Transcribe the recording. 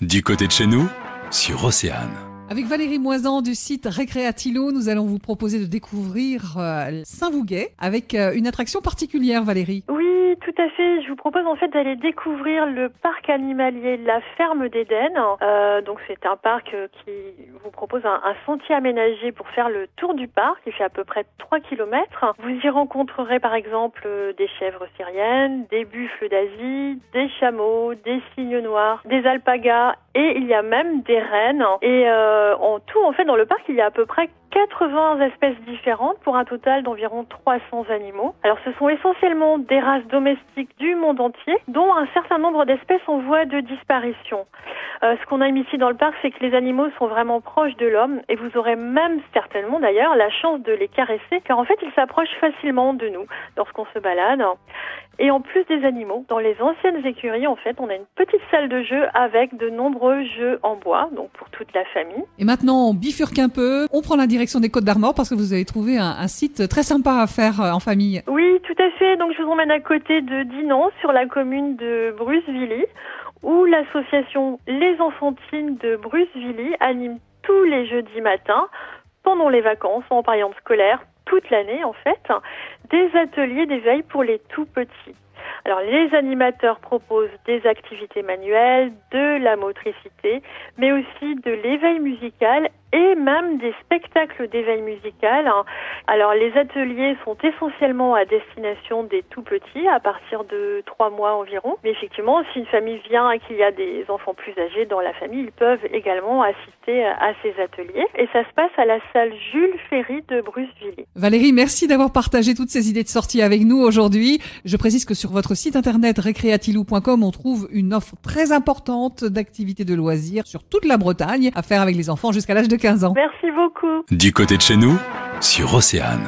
Du côté de chez nous, sur Océane. Avec Valérie Moisan du site Récréatilo, nous allons vous proposer de découvrir euh, Saint-Vouguet avec euh, une attraction particulière, Valérie. Oui, tout à fait. Je vous propose en fait d'aller découvrir le parc animalier La Ferme d'Éden. Euh, donc c'est un parc qui vous propose un, sentier aménagé pour faire le tour du parc. Il fait à peu près 3 km. Vous y rencontrerez par exemple euh, des chèvres syriennes, des buffles d'Asie, des chameaux, des cygnes noirs, des alpagas et il y a même des rennes. Et euh, en tout, en fait, dans le parc, il y a à peu près 80 espèces différentes pour un total d'environ 300 animaux. Alors ce sont essentiellement des races domestiques du monde entier, dont un certain nombre d'espèces en voie de disparition. Euh, ce qu'on aime ici dans le parc, c'est que les animaux sont vraiment proches de l'homme et vous aurez même certainement d'ailleurs la chance de les caresser, car en fait ils s'approchent facilement de nous lorsqu'on se balade. Et en plus des animaux, dans les anciennes écuries, en fait, on a une petite salle de jeu avec de nombreux jeux en bois, donc pour toute la famille. Et maintenant, on bifurque un peu, on prend la direction des Côtes d'Armor parce que vous avez trouvé un, un site très sympa à faire euh, en famille. Oui, tout à fait. Donc je vous emmène à côté de Dinan, sur la commune de Brucevilly, où l'association Les Enfantines de Brucevilly anime tous les jeudis matins, pendant les vacances, en période scolaire, toute l'année en fait, des ateliers d'éveil pour les tout petits. Alors les animateurs proposent des activités manuelles, de la motricité, mais aussi de l'éveil musical et même des spectacles d'éveil musical. Alors les ateliers sont essentiellement à destination des tout petits, à partir de trois mois environ. Mais effectivement, si une famille vient et qu'il y a des enfants plus âgés dans la famille, ils peuvent également assister à ces ateliers. Et ça se passe à la salle Jules Ferry de Brucevilliers. Valérie, merci d'avoir partagé toutes ces idées de sortie avec nous aujourd'hui. Je précise que sur votre site internet recreatilou.com, on trouve une offre très importante d'activités de loisirs sur toute la Bretagne à faire avec les enfants jusqu'à l'âge de 15 ans. Merci beaucoup. Du côté de chez nous, sur Océane.